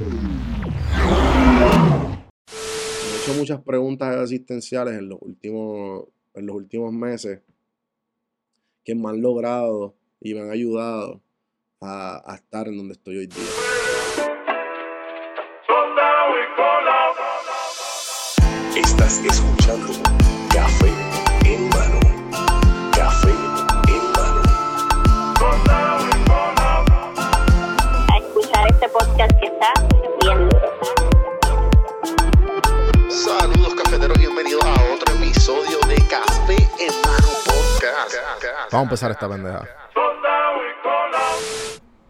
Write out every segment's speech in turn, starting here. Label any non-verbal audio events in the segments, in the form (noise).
he hecho muchas preguntas existenciales en los últimos, en los últimos meses que me han logrado y me han ayudado a, a estar en donde estoy hoy día. Estás escuchando Vamos a empezar esta pendeja.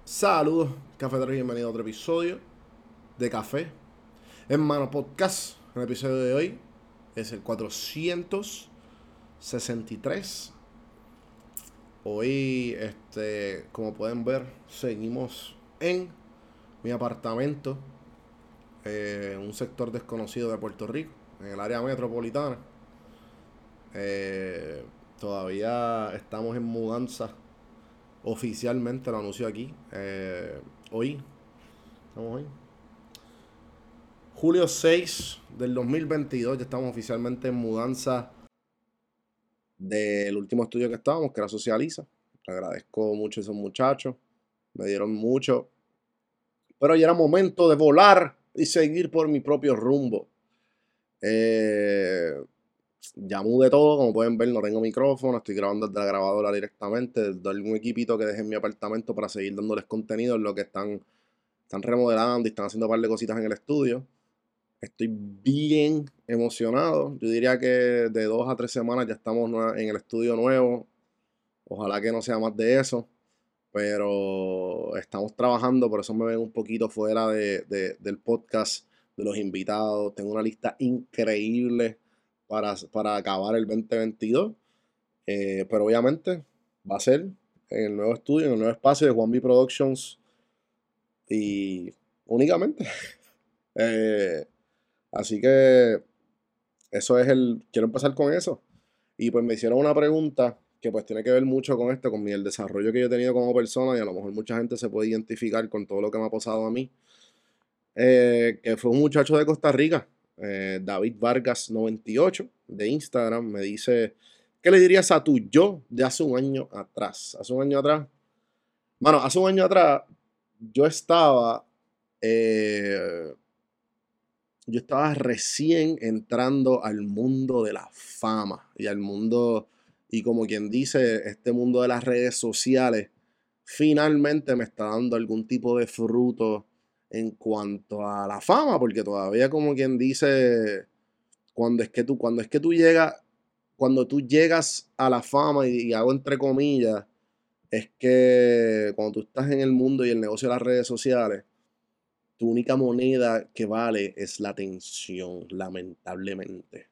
Saludos, cafeteros, y bienvenidos a otro episodio de Café en Mano Podcast. El episodio de hoy es el 463. Hoy, este, como pueden ver, seguimos en mi apartamento, eh, en un sector desconocido de Puerto Rico, en el área metropolitana. Eh, todavía estamos en mudanza. Oficialmente lo anuncio aquí. eh, hoy. Estamos hoy. Julio 6 del 2022. Ya estamos oficialmente en mudanza del último estudio que estábamos, que era Socializa. Le agradezco mucho a esos muchachos. Me dieron mucho. Pero ya era momento de volar y seguir por mi propio rumbo. Eh, ya mudé todo, como pueden ver, no tengo micrófono, estoy grabando desde la grabadora directamente, desde algún equipito que dejé en mi apartamento para seguir dándoles contenido en lo que están, están remodelando y están haciendo un par de cositas en el estudio. Estoy bien emocionado. Yo diría que de dos a tres semanas ya estamos en el estudio nuevo. Ojalá que no sea más de eso. Pero estamos trabajando, por eso me ven un poquito fuera de- de- del podcast, de los invitados. Tengo una lista increíble para, para acabar el 2022. Eh, pero obviamente va a ser en el nuevo estudio, en el nuevo espacio de Juan B Productions. Y únicamente. (laughs) Eh, así que eso es el. Quiero empezar con eso. Y pues me hicieron una pregunta que pues tiene que ver mucho con esto, con el desarrollo que yo he tenido como persona y a lo mejor mucha gente se puede identificar con todo lo que me ha pasado a mí. Eh, que fue un muchacho de Costa Rica, eh, David Vargas 98 de Instagram, me dice, ¿qué le dirías a tu yo de hace un año atrás? Hace un año atrás, bueno, hace un año atrás yo estaba, eh, yo estaba recién entrando al mundo de la fama y al mundo, y como quien dice, este mundo de las redes sociales, finalmente me está dando algún tipo de fruto en cuanto a la fama, porque todavía como quien dice, cuando es que tú, cuando es que tú llegas, cuando tú llegas a la fama, y, y hago entre comillas, es que cuando tú estás en el mundo y el negocio de las redes sociales, tu única moneda que vale es la atención, lamentablemente.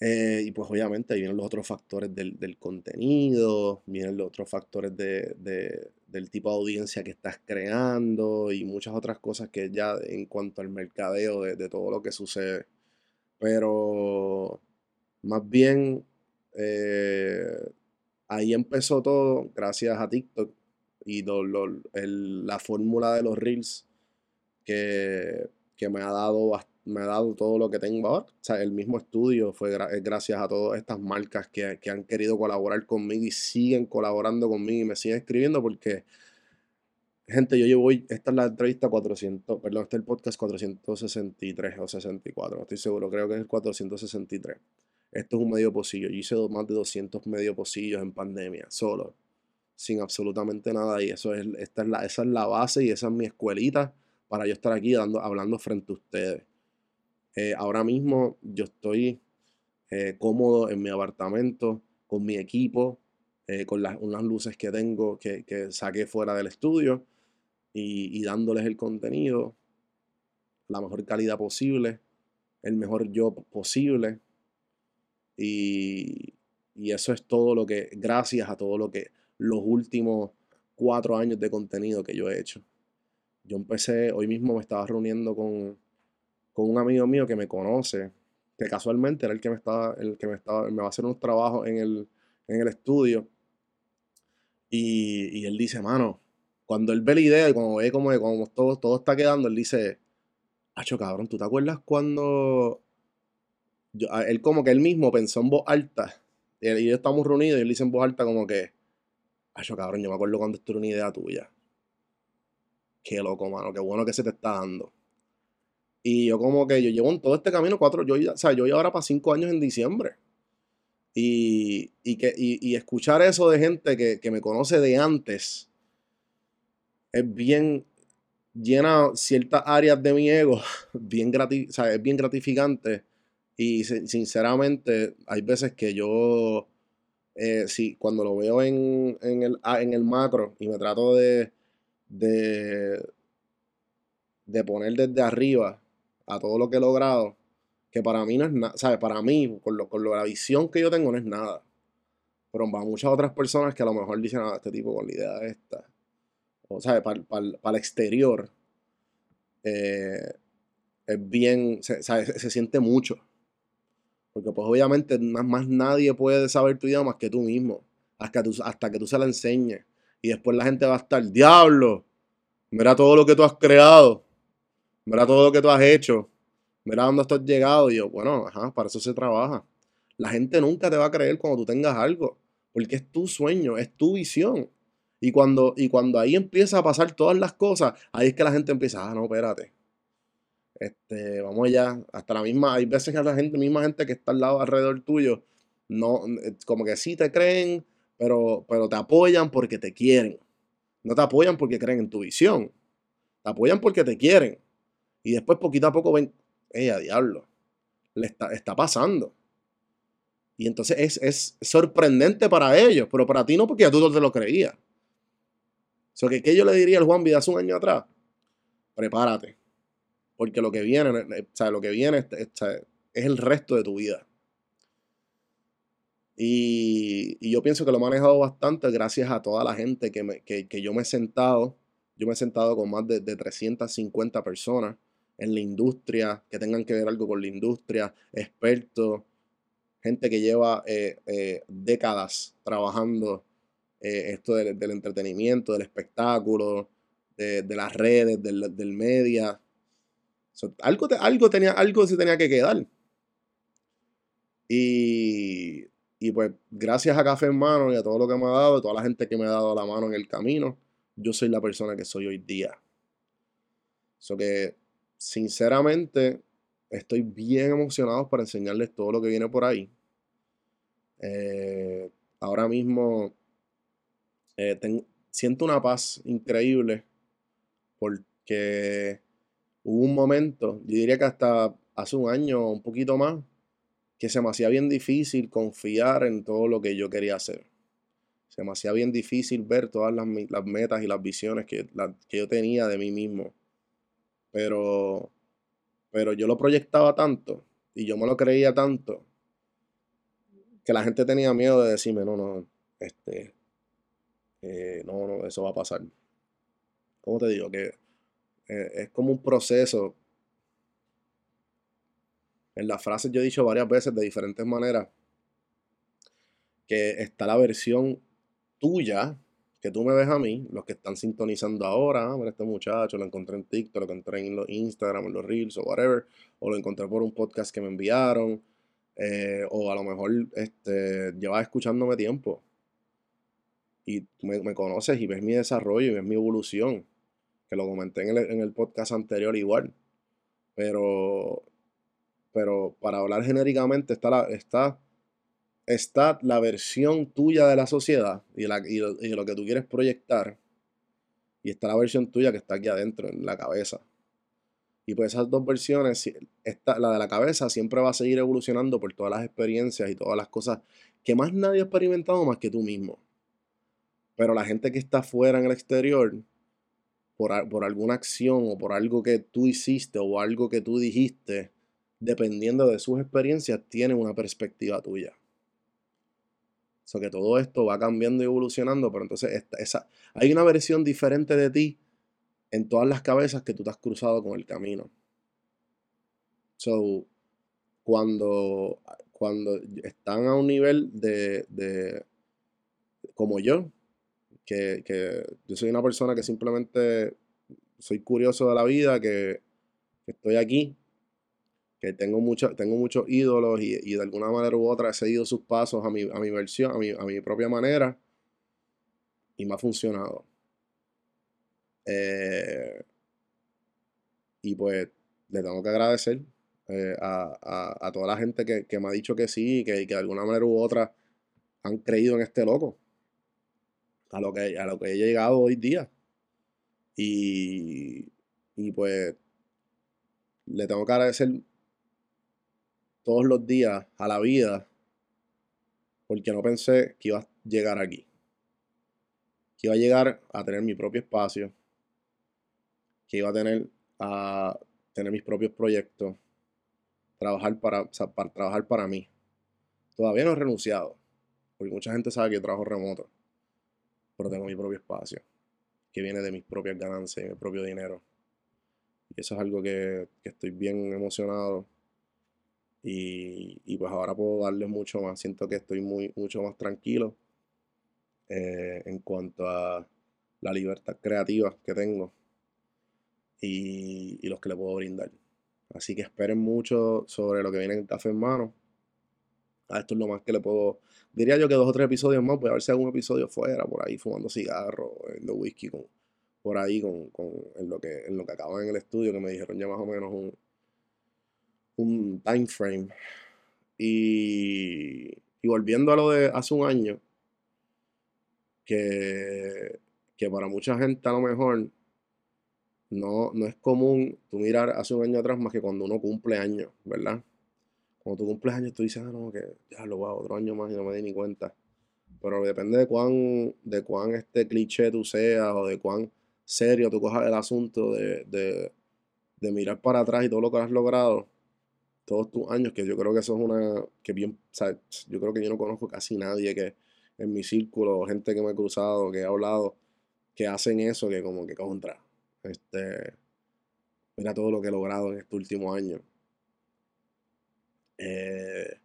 Eh, y pues obviamente ahí vienen los otros factores del, del contenido, vienen los otros factores de, de- del tipo de audiencia que estás creando y muchas otras cosas que ya en cuanto al mercadeo de, todo lo que sucede. Pero más bien eh, ahí empezó todo gracias a TikTok y la fórmula de los reels que, que me ha dado bas- me ha dado todo lo que tengo ahora. O sea, el mismo estudio fue gracias a todas estas marcas que, que han querido colaborar conmigo y siguen colaborando conmigo y me siguen escribiendo porque, gente, yo llevo esta es la entrevista 400, perdón, este es el podcast 463 o 64, no estoy seguro, creo que es el 463. Esto es un medio pocillo. Yo hice más de 200 medio pocillos en pandemia, solo, sin absolutamente nada. Y eso es, esta es la, esa es la base y esa es mi escuelita para yo estar aquí dando, hablando frente a ustedes. Eh, ahora mismo yo estoy eh, cómodo en mi apartamento, con mi equipo, eh, con las, unas luces que tengo que, saqué fuera del estudio y, y dándoles el contenido, la mejor calidad posible, el mejor yo posible. Y, y eso es todo lo que, gracias a todo lo que los últimos cuatro años de contenido que yo he hecho. Yo empecé, hoy mismo me estaba reuniendo con, con un amigo mío que me conoce, que casualmente era el que me estaba, el que me estaba, me va a hacer unos trabajos en el, en el estudio. Y, y él dice, mano, cuando él ve la idea y cuando ve como, como todo, todo está quedando, él dice, Acho, cabrón, ¿tú te acuerdas cuando yo- él como que él mismo pensó en voz alta y, yo estamos reunidos y él dice en voz alta como que, Acho, cabrón, yo me acuerdo cuando esto era una idea tuya. Qué loco, mano, qué bueno que se te está dando. Y yo como que yo llevo en todo este camino cuatro, yo, o sea, yo voy ahora para cinco años en diciembre. Y, y que, y, escuchar eso de gente que, que me conoce de antes es bien, llena ciertas áreas de mi ego, (laughs) bien grati- o sea, es bien gratificante. Y sin- sinceramente, hay veces que yo, eh, cuando lo veo en, en el, ah, en el macro y me trato de, de, de poner desde arriba a todo lo que he logrado, que para mí no es nada, ¿sabes? Para mí, con, lo, con la visión que yo tengo, no es nada. Pero para muchas otras personas que a lo mejor dicen, ah, este tipo con la idea esta, o sea, para, para, para el exterior, eh, es bien, se, se- siente mucho. Porque pues obviamente más, más nadie puede saber tu idea más que tú mismo, hasta tú, hasta que tú se la enseñes. Y después la gente va a estar, diablo, mira todo lo que tú has creado, mira todo lo que tú has hecho, mira dónde has llegado. Y yo, bueno, ajá, para eso se trabaja. La gente nunca te va a creer cuando tú tengas algo, porque es tu sueño, es tu visión. Y cuando, y cuando ahí empieza a pasar todas las cosas, ahí es que la gente empieza, ah, no, espérate. Este, vamos allá. Hasta la misma, hay veces que la gente, misma gente que está al lado alrededor tuyo, no, eh, como que sí te creen, pero, pero te apoyan porque te quieren. No te apoyan porque creen en tu visión. Te apoyan porque te quieren. Y después poquito a poco ven, ¡eh, a diablo! Le está, está pasando. Y entonces es, es sorprendente para ellos, pero para ti no, porque ya tú no te lo creías. So que, ¿Qué yo le diría al Juan Vida hace un año atrás? Prepárate. Porque lo que viene, eh, o sea, lo que viene es, es- es el resto de tu vida. Y, y yo pienso que lo he manejado bastante gracias a toda la gente que, me- que, que yo me he sentado. Yo me he sentado con más de, de 350 personas en la industria, que tengan que ver algo con la industria, expertos, gente que lleva eh, eh, décadas trabajando eh, esto del, entretenimiento, del espectáculo, de, de las redes, del, del media. Algo, te- algo, tenía, algo se tenía que quedar. Y, y pues gracias a Café en Mano y a todo lo que me ha dado, a toda la gente que me ha dado la mano en el camino, yo soy la persona que soy hoy día. So que, sinceramente, estoy bien emocionado para enseñarles todo lo que viene por ahí. Eh, ahora mismo eh, siento una paz increíble porque hubo un momento, yo diría que hasta hace un año o un poquito más, que se me hacía bien difícil confiar en todo lo que yo quería hacer. Se me hacía bien difícil ver todas las, metas y las visiones que yo tenía de mí mismo. Pero, pero yo lo proyectaba tanto y yo me lo creía tanto que la gente tenía miedo de decirme, no, no, este, eh, no, no, eso va a pasar. ¿Cómo te digo? Que eh, es como un proceso. En las frases yo he dicho varias veces de diferentes maneras que está la versión tuya, que tú me ves a mí, los que están sintonizando ahora, ah, mira este muchacho, lo encontré en TikTok, lo encontré en los Instagram, en los Reels o whatever, o lo encontré por un podcast que me enviaron, eh, o a lo mejor este, llevas escuchándome tiempo y me, conoces y ves mi desarrollo y ves mi evolución, que lo comenté en el, en el podcast anterior igual, pero, pero para hablar genéricamente está, la, está, está la versión tuya de la sociedad y, la, lo, que tú quieres proyectar, y está la versión tuya que está aquí adentro, en la cabeza. Y pues esas dos versiones, si- esta, la de la cabeza siempre va a seguir evolucionando por todas las experiencias y todas las cosas que más nadie ha experimentado más que tú mismo. Pero la gente que está fuera en el exterior, por alguna acción o por algo que tú hiciste o algo que tú dijiste, dependiendo de sus experiencias, tiene una perspectiva tuya. Sea que todo esto va cambiando y evolucionando, pero entonces esta- esa, hay una versión diferente de ti en todas las cabezas que tú te has cruzado con el camino. So, cuando, cuando están a un nivel de, de como yo, que, que yo soy una persona que simplemente soy curioso de la vida, que estoy aquí, que tengo, mucho, tengo muchos ídolos y, y, de alguna manera u otra he seguido sus pasos a mi, a mi versión, a mi, a mi propia manera y me ha funcionado. Eh, y pues le tengo que agradecer eh, a, a, a, toda la gente que, que, me ha dicho que sí, que, que de alguna manera u otra han creído en este loco, a lo que, a lo que he llegado hoy día. Y, y pues le tengo que agradecer todos los días a la vida porque no pensé que iba a llegar aquí. Que iba a llegar a tener mi propio espacio, que iba a tener a tener mis propios proyectos, trabajar para, para trabajar para mí. Todavía no he renunciado, porque mucha gente sabe que trabajo remoto, pero tengo mi propio espacio, que viene de mis propias ganancias y mi propio dinero. Y eso es algo que, que estoy bien emocionado. Y, y, pues ahora puedo darle mucho más. Siento que estoy muy, mucho más tranquilo eh, en cuanto a la libertad creativa que tengo y, y, los que le puedo brindar. Así que esperen mucho sobre lo que viene en Café en Mano. A esto es lo más que le puedo. Diría yo que dos o tres episodios más. Voy a ver si algún episodio fuera, por ahí fumando cigarros, de whisky, con, por ahí con, con en, lo que, en lo que acaba en el estudio, que me dijeron ya más o menos un, un time frame. Y, y volviendo a lo de hace un año, que, que para mucha gente a lo mejor no, no es común tú mirar hace un año atrás más que cuando uno cumple años, ¿verdad? Cuando tú cumples años tú dices, ah, no, que ya lo va, otro año más y no me di ni cuenta. Pero depende de cuán, de cuán este cliché tú seas o de cuán serio tú cojas el asunto de, de, de mirar para atrás y todo lo que has logrado todos tus años, que yo creo que eso es una, que bien, o yo creo que yo no conozco casi nadie que en mi círculo, gente que me he cruzado, que he hablado, que hacen eso, que como que contra. Este, mira todo lo que he logrado en este último año. Eh,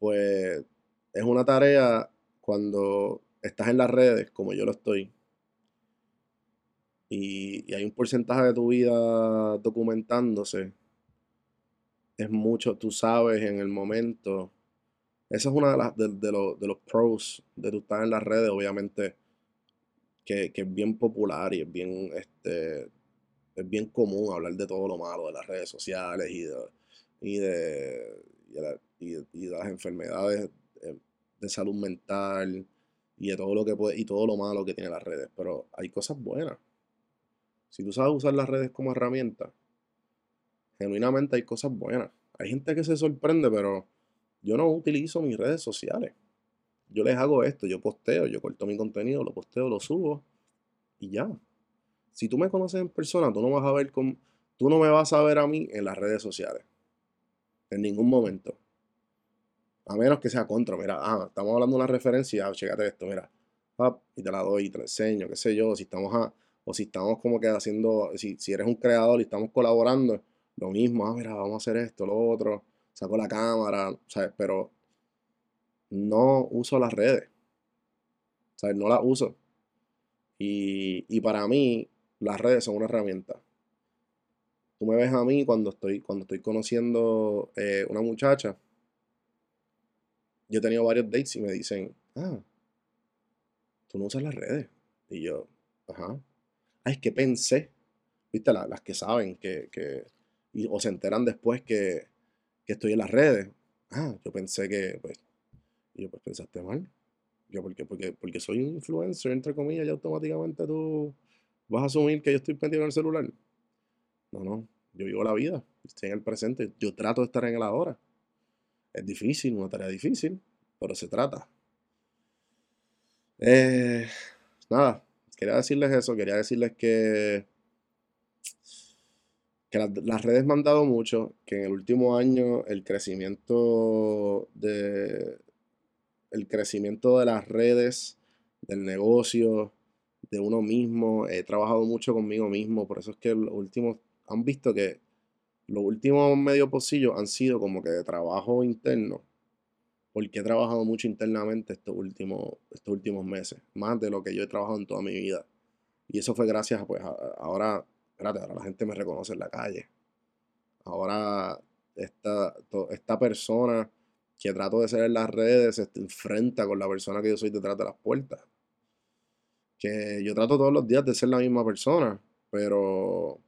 pues es una tarea cuando estás en las redes, como yo lo estoy, y hay un porcentaje de tu vida documentándose, es mucho, tú sabes en el momento. Esa es una de, las, de, de, los, de los pros de tu estar en las redes, obviamente que, que, es bien popular y es bien, este, es bien común hablar de todo lo malo de las redes sociales y de, y de, y de, de, las enfermedades de salud mental y de todo lo que puede, y todo lo malo que tiene las redes. Pero hay cosas buenas. Si tú sabes usar las redes como herramienta, genuinamente hay cosas buenas. Hay gente que se sorprende, pero yo no utilizo mis redes sociales yo les hago esto, yo posteo, yo corto mi contenido, lo posteo, lo subo y ya. Si tú me conoces en persona, tú no vas a ver con, tú no me vas a ver a mí en las redes sociales. En ningún momento. A menos que sea contra, mira, ah, estamos hablando de una referencia, ah, chécate esto, mira, y te la doy te la enseño, qué sé yo, si estamos a, o si estamos como que haciendo, si, si eres un creador y estamos colaborando, lo mismo, ah, mira, vamos a hacer esto, lo otro, saco la cámara, ¿sabes? Pero no uso las redes. Sea, no las uso. Y, y, para mí, las redes son una herramienta. Tú me ves a mí cuando estoy, cuando estoy conociendo eh, una muchacha. Yo he tenido varios dates y me dicen, ah, tú no usas las redes. Y yo, ajá. Ah, es que pensé, viste, las que saben que, que o se enteran después que, que estoy en las redes. Ah, yo pensé que, pues, y yo, pues pensaste mal. Yo, ¿por qué? Porque, porque soy un influencer, entre comillas, y automáticamente tú vas a asumir que yo estoy pendiente en el celular. No, no. Yo vivo la vida, estoy en el presente. Yo trato de estar en el ahora. Es difícil, una tarea difícil, pero se trata. Eh, nada, quería decirles eso, quería decirles que, que las, redes me han dado mucho, que en el último año el crecimiento de, el crecimiento de las redes, del negocio, de uno mismo. He trabajado mucho conmigo mismo, por eso es que los últimos, han visto que los últimos medio pocillos han sido como que de trabajo interno. porque he trabajado mucho internamente estos últimos, estos últimos meses, más de lo que yo he trabajado en toda mi vida. Y eso fue gracias, pues, a, ahora, espérate, ahora la gente me reconoce en la calle. Ahora esta, esta persona que trato de ser en las redes se enfrenta con la persona que yo soy detrás de las puertas. Que yo trato todos los días de ser la misma persona, pero,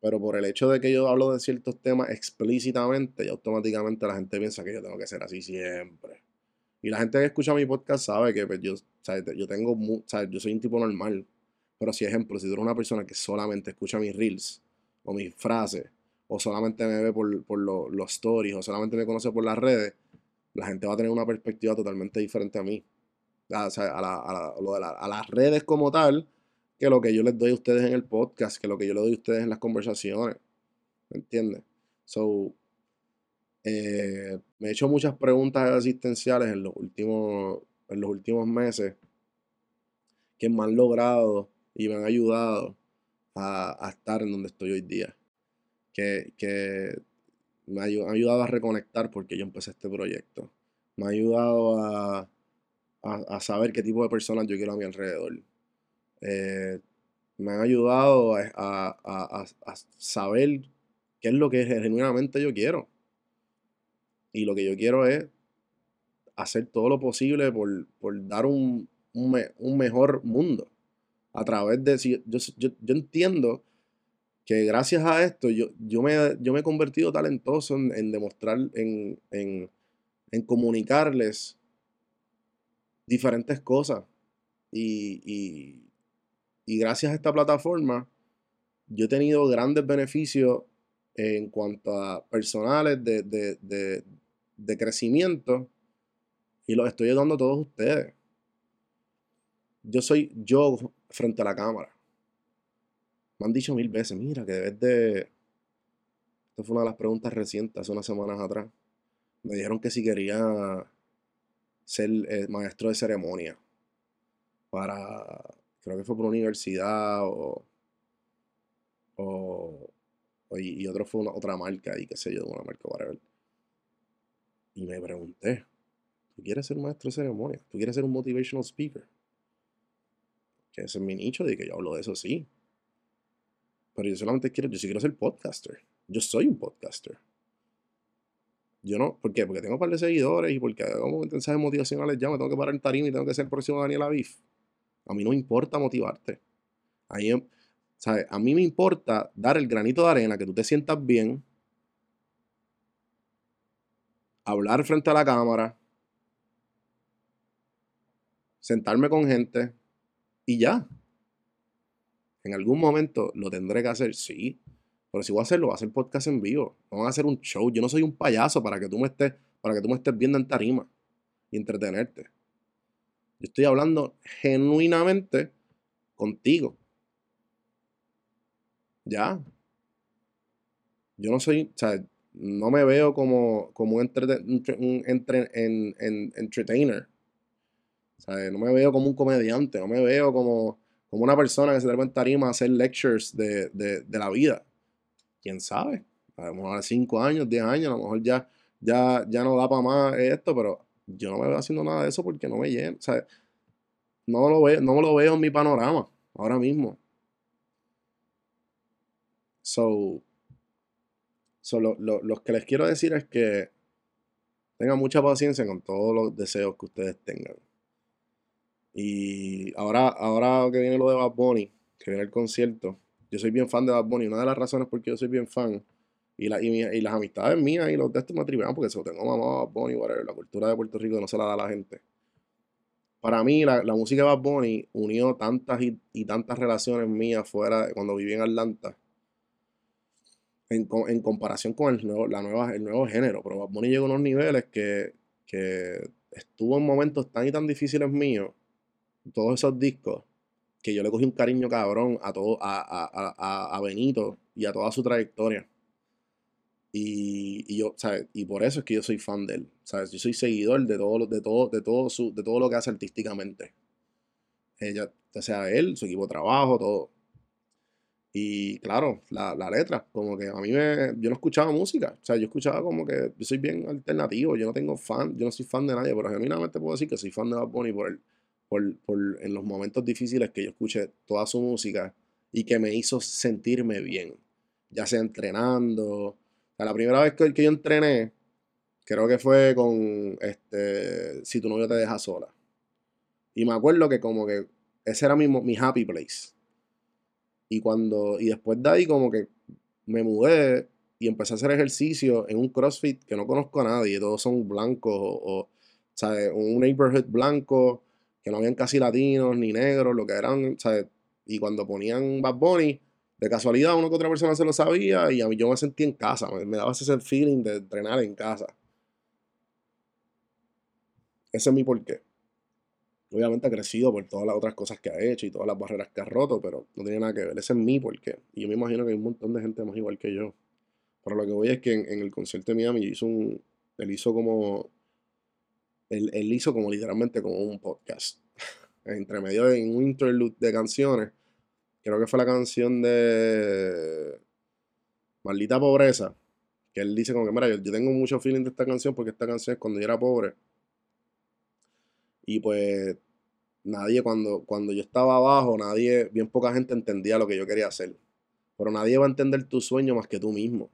pero por el hecho de que yo hablo de ciertos temas explícitamente, y automáticamente la gente piensa que yo tengo que ser así siempre. Y la gente que escucha mi podcast sabe que pues, yo, yo tengo, yo soy un tipo normal. Pero si ejemplo, si tú eres una persona que solamente escucha mis reels o mis frases o solamente me ve por, los stories, o solamente me conoce por las redes, la gente va a tener una perspectiva totalmente diferente a mí. A, a, las redes como tal, que lo que yo les doy a ustedes en el podcast, que lo que yo les doy a ustedes en las conversaciones. ¿Me entiendes? So, eh, me he hecho muchas preguntas existenciales en los últimos, en los últimos meses que me han logrado y me han ayudado a estar en donde estoy hoy día que, me ha ayudado a reconectar porque yo empecé este proyecto. Me ha ayudado a, saber qué tipo de personas yo quiero a mi alrededor. Eh, me han ayudado a, saber qué es lo que genuinamente yo quiero. Y lo que yo quiero es hacer todo lo posible por, dar un, mejor mundo. A través de... Yo, yo, yo entiendo que gracias a esto yo, yo, me, yo me he convertido talentoso en, demostrar, en, comunicarles diferentes cosas. Y, gracias a esta plataforma, yo he tenido grandes beneficios en cuanto a personales de, de crecimiento y los estoy dando a todos ustedes. Yo soy yo frente a la cámara. Me han dicho mil veces, mira, que debes de... Esta fue una de las preguntas recientes, hace unas semanas atrás. Me dijeron que si quería ser eh, maestro de ceremonia para, creo que fue por universidad o, o, y, otro fue una, otra marca y qué sé yo, una marca, whatever. Y me pregunté, ¿tú quieres ser maestro de ceremonia? ¿Tú quieres ser un motivational speaker? Que ese es mi nicho, de que yo hablo de eso, sí. Pero yo solamente quiero, yo sí quiero ser podcaster. Yo soy un podcaster. Yo no, ¿por qué? Porque tengo un par de seguidores y porque hago mensajes motivacionales ya, me tengo que parar en tarima y tengo que ser el próximo Daniel Aviv. A mí no me importa motivarte. Ahí, ¿sabes? A mí me importa dar el granito de arena, que tú te sientas bien, hablar frente a la cámara, sentarme con gente y ya. En algún momento lo tendré que hacer, sí. Pero si voy a hacerlo, voy a hacer podcast en vivo. No voy a hacer un show. Yo no soy un payaso para que tú me estés, para que tú me estés viendo en tarima y entretenerte. Yo estoy hablando genuinamente contigo. Ya. Yo no soy, o sea, no me veo como, como un, entre, entertainer. No me veo como un comediante, no me veo como, como una persona que se trepa en tarima a hacer lectures de, la vida. ¿Quién sabe? A lo mejor a 5 años, 10 años, a lo mejor ya, ya, ya no da para más esto, pero yo no me veo haciendo nada de eso porque no me lleno. Sea, no lo veo, no lo veo en mi panorama ahora mismo. So, so lo, lo que les quiero decir es que tengan mucha paciencia con todos los deseos que ustedes tengan. Y ahora, ahora que viene lo de Bad Bunny, que viene el concierto, yo soy bien fan de Bad Bunny. Una de las razones por qué yo soy bien fan, y, la, y, las amistades mías y los de estos me porque se lo tengo a Bad Bunny, whatever, la cultura de Puerto Rico no se la da a la gente. Para mí, la, música de Bad Bunny unió tantas y, tantas relaciones mías fuera cuando viví en Atlanta. En, en comparación con el nuevo, la nueva, el nuevo género. Pero Bad Bunny llegó a unos niveles que, que estuvo en momentos tan y tan difíciles míos todos esos discos que yo le cogí un cariño cabrón a todo, a, Benito y a toda su trayectoria. Y, yo, ¿sabes? Y por eso es que yo soy fan de él. ¿Sabes? Yo soy seguidor de todo, de todo, de todo, su, de todo lo que hace artísticamente. Ella, sea, él, su equipo de trabajo, todo. Y claro, la, la letra, como que a mí me, yo no escuchaba música, o sea, yo escuchaba como que yo soy bien alternativo, yo no tengo fan, yo no soy fan de nadie, pero genuinamente puedo decir que soy fan de Bad Bunny por, el, por, por en los momentos difíciles que yo escuché toda su música y que me hizo sentirme bien, ya sea entrenando, o sea, la primera vez que, que yo entrené, creo que fue con este, Si tu novio te deja sola. Y me acuerdo que como que ese era mi, mi happy place. Y cuando, y después de ahí como que me mudé y empecé a hacer ejercicio en un CrossFit que no conozco a nadie, todos son blancos o, o, ¿sabes? Un neighborhood blanco, que no habían casi latinos ni negros, lo que eran, ¿sabes? Y cuando ponían Bad Bunny, de casualidad una que otra persona se lo sabía y a mí yo me sentí en casa, me, daba ese feeling de entrenar en casa. Ese es mi porqué. Obviamente ha crecido por todas las otras cosas que ha hecho y todas las barreras que ha roto, pero no tiene nada que ver. Ese es mi porqué. Y yo me imagino que hay un montón de gente más igual que yo. Pero lo que voy es que en, el concierto de Miami. Él hizo como. Él, él hizo como literalmente como un podcast. (laughs) Entre medio de un interlude de canciones. Creo que fue la canción de. Maldita Pobreza. Que él dice como que, mira, yo, yo tengo mucho feeling de esta canción porque esta canción es cuando yo era pobre. Y pues nadie, cuando, cuando yo estaba abajo, nadie, bien poca gente entendía lo que yo quería hacer. Pero nadie va a entender tu sueño más que tú mismo.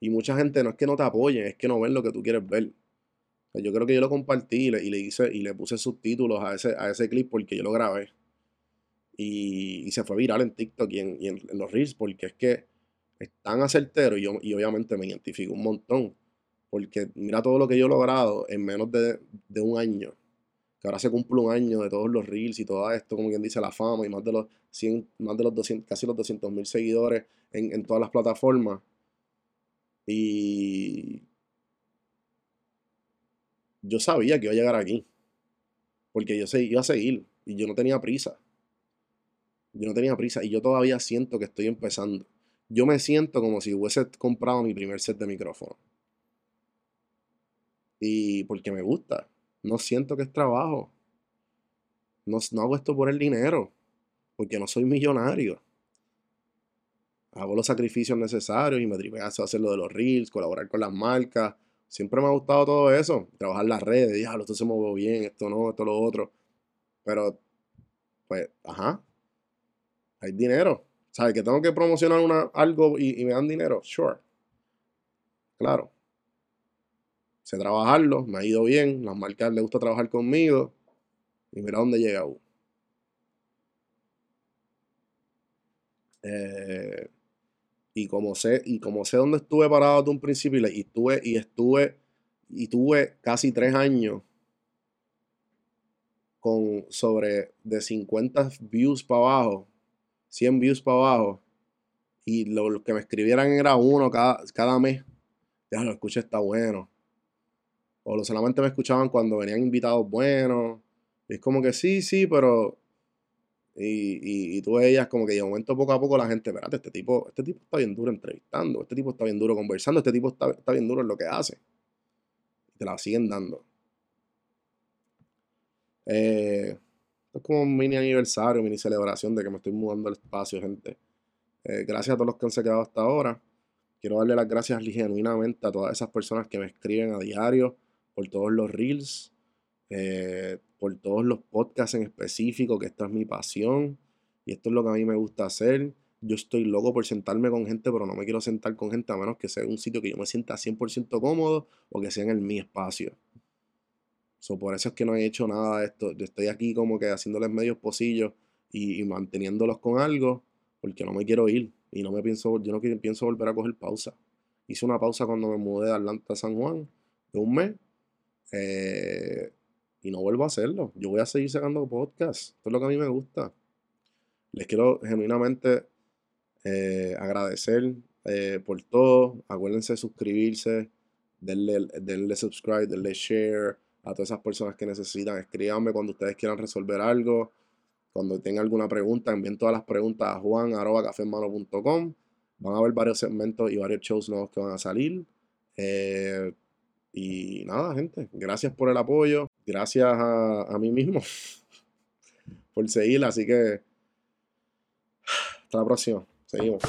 Y mucha gente no es que no te apoyen, es que no ven lo que tú quieres ver. Sea, yo creo que yo lo compartí y le, hice, y le puse subtítulos a ese, a ese clip porque yo lo grabé. Y, se fue viral en TikTok y en los Reels porque es que es tan acertero y, yo, y obviamente me identifico un montón. Porque mira todo lo que yo he logrado en menos de, de un año que ahora se cumple un año de todos los reels y todo esto, como quien dice, la fama y más de los 100, más de los 200, casi los 200 mil seguidores en, en todas las plataformas. Y yo sabía que iba a llegar aquí, porque yo se- iba a seguir y yo no tenía prisa. Yo no tenía prisa y yo todavía siento que estoy empezando. Yo me siento como si hubiese comprado mi primer set de micrófono. Y porque me gusta. No siento que es trabajo. No, no hago esto por el dinero, porque no soy millonario. Hago los sacrificios necesarios y me tripea eso, hacer lo de los reels, colaborar con las marcas. Siempre me ha gustado todo eso. Trabajar las redes, diablo, esto se mueve bien, esto no, esto lo otro. Pero, pues, ajá. Hay dinero. ¿Sabes? Que tengo que promocionar una, algo y, y me dan dinero. Sure. Claro. Sé trabajarlo, me ha ido bien. Las marcas les gusta trabajar conmigo. Y mira dónde llega uno. Eh, y como sé, y como sé dónde estuve parado desde un principio y, estuve, y estuve, y tuve casi tres años con sobre de 50 views para abajo, 100 views para abajo, y lo, que me escribieran era uno cada, cada mes. Ya lo escuché, está bueno. O solamente me escuchaban cuando venían invitados buenos. Es como que sí, sí, pero. Y, y, tú veías como que de momento poco a poco la gente, espérate, este tipo, este tipo está bien duro entrevistando, este tipo está bien duro conversando, este tipo está, está bien duro en lo que hace. Y te la siguen dando. Eh, esto es como un mini aniversario, mini celebración de que me estoy mudando al espacio, gente. Eh, gracias a todos los que han se quedado hasta ahora. Quiero darle las gracias genuinamente a todas esas personas que me escriben a diario, por todos los reels, eh, por todos los podcasts en específico, que esta es mi pasión y esto es lo que a mí me gusta hacer. Yo estoy loco por sentarme con gente, pero no me quiero sentar con gente a menos que sea un sitio que yo me sienta 100% cómodo o que sea en el mi espacio. So, por eso es que no he hecho nada de esto. Yo estoy aquí como que haciéndoles medios pocillos y, y manteniéndolos con algo porque no me quiero ir y no me pienso, yo no quiero- pienso volver a coger pausa. Hice una pausa cuando me mudé de Atlanta a San Juan de un mes eh, y no vuelvo a hacerlo. Yo voy a seguir sacando podcasts. Esto es lo que a mí me gusta. Les quiero genuinamente eh, agradecer eh, por todo. Acuérdense de suscribirse, denle, denle subscribe, denle share a todas esas personas que necesitan. Escríbanme cuando ustedes quieran resolver algo. Cuando tengan alguna pregunta, envíen todas las preguntas a juan.cafemano.com. Van a haber varios segmentos y varios shows nuevos que van a salir. Eh, y nada, gente, gracias por el apoyo. Gracias a, mí mismo (laughs) por seguir. Así que (sighs) hasta la próxima. Seguimos.